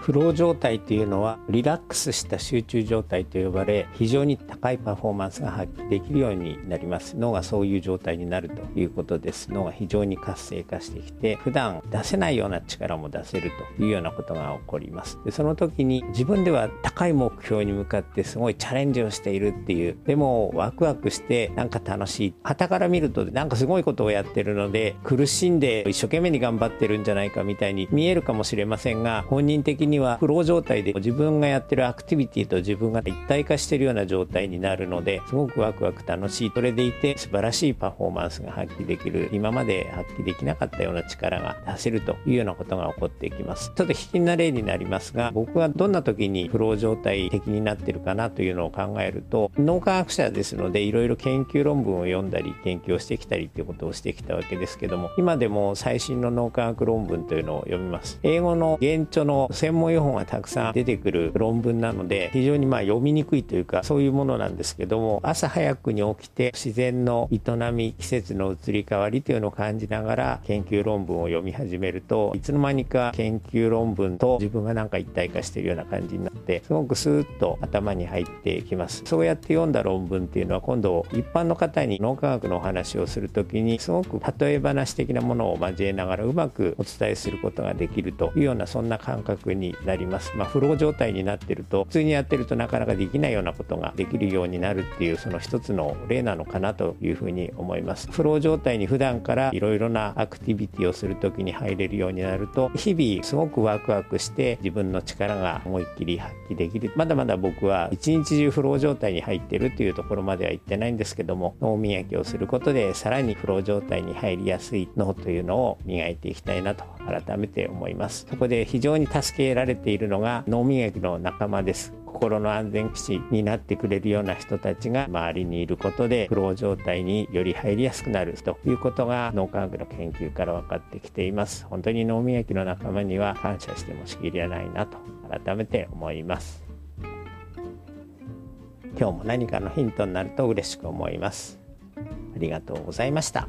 フロー状態というのはリラックスした集中状態と呼ばれ非常に高いパフォーマンスが発揮できるようになります。脳がそういう状態になるということです。脳が非常に活性化してきて普段出せないような力も出せるというようなことが起こります。でその時に自分では高い目標に向かってすごいチャレンジをしているっていうでもワクワクしてなんか楽しい。旗から見るとなんかすごいことをやってるので苦しんで一生懸命に頑張ってるんじゃないかみたいに見えるかもしれませんが本人的ににはフロー状態で自分がやってるアクティビティと自分が一体化してるような状態になるのですごくワクワク楽しい。それでいて素晴らしいパフォーマンスが発揮できる。今まで発揮できなかったような力が出せるというようなことが起こっていきます。ちょっと引きな例になりますが僕はどんな時にフロー状態的になってるかなというのを考えると脳科学者ですのでいろいろ研究論文を読んだり研究をしてきたりっていうことをしてきたわけですけども今でも最新の脳科学論文というのを読みます。英語の原著の専門用本がたくさん出てくる論文なので非常にまあ読みにくいというかそういうものなんですけども朝早くに起きて自然の営み季節の移り変わりというのを感じながら研究論文を読み始めるといつの間にか研究論文と自分がなんか一体化しているような感じになってすごくスーッと頭に入ってきます。そうやって読んだ論文っていうのは今度一般の方に脳科学のお話をする時にすごく例え話的なものを交えながらうまくお伝えすることができるというようなそんな感覚にになりますま。あ、フロー状態になってると普通にやってるとなかなかできないようなことができるようになるっていうその一つの例なのかなというふうに思います。フロー状態に普段からいろいろなアクティビティをする時に入れるようになると日々すごくワクワクして自分の力が思いっきり発揮できる。まだまだ僕は一日中フロー状態に入ってるっていうところまでは行ってないんですけども脳磨きをすることでさらにフロー状態に入りやすい脳というのを磨いていきたいなと改めて思います。そこで非常に助けられているのが脳磨きの仲間です。心の安全基地になってくれるような人たちが周りにいることでフロー状態により入りやすくなる。ということが脳科学の研究から分かってきています。本当に脳磨きの仲間には感謝してもしきりはないなと改めて思います。今日も何かのヒントになると嬉しく思います。ありがとうございました。